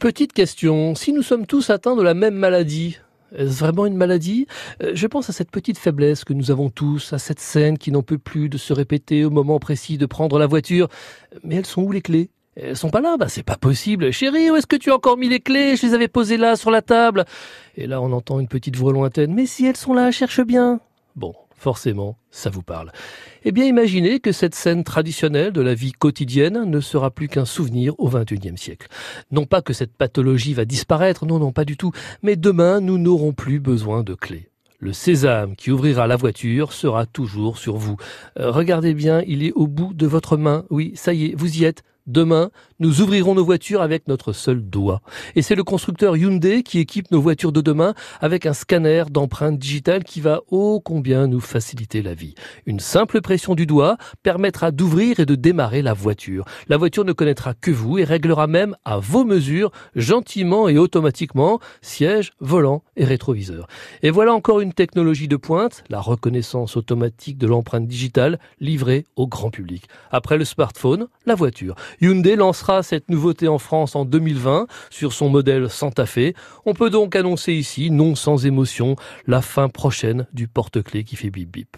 Petite question, si nous sommes tous atteints de la même maladie, est-ce vraiment une maladie? Euh, Je pense à cette petite faiblesse que nous avons tous, à cette scène qui n'en peut plus de se répéter au moment précis de prendre la voiture. Mais elles sont où les clés? Elles sont pas là, bah c'est pas possible. Chérie, où est-ce que tu as encore mis les clés? Je les avais posées là sur la table. Et là on entend une petite voix lointaine. Mais si elles sont là, cherche bien. Bon, forcément, ça vous parle. Eh bien, imaginez que cette scène traditionnelle de la vie quotidienne ne sera plus qu'un souvenir au XXIe siècle. Non pas que cette pathologie va disparaître, non, non, pas du tout, mais demain, nous n'aurons plus besoin de clés. Le sésame qui ouvrira la voiture sera toujours sur vous. Euh, regardez bien, il est au bout de votre main. Oui, ça y est, vous y êtes. Demain, nous ouvrirons nos voitures avec notre seul doigt. Et c'est le constructeur Hyundai qui équipe nos voitures de demain avec un scanner d'empreinte digitale qui va ô combien nous faciliter la vie. Une simple pression du doigt permettra d'ouvrir et de démarrer la voiture. La voiture ne connaîtra que vous et réglera même à vos mesures, gentiment et automatiquement, siège, volant et rétroviseur. Et voilà encore une technologie de pointe, la reconnaissance automatique de l'empreinte digitale livrée au grand public. Après le smartphone, la voiture. Hyundai lancera cette nouveauté en France en 2020 sur son modèle Santa Fe. On peut donc annoncer ici, non sans émotion, la fin prochaine du porte-clés qui fait bip bip.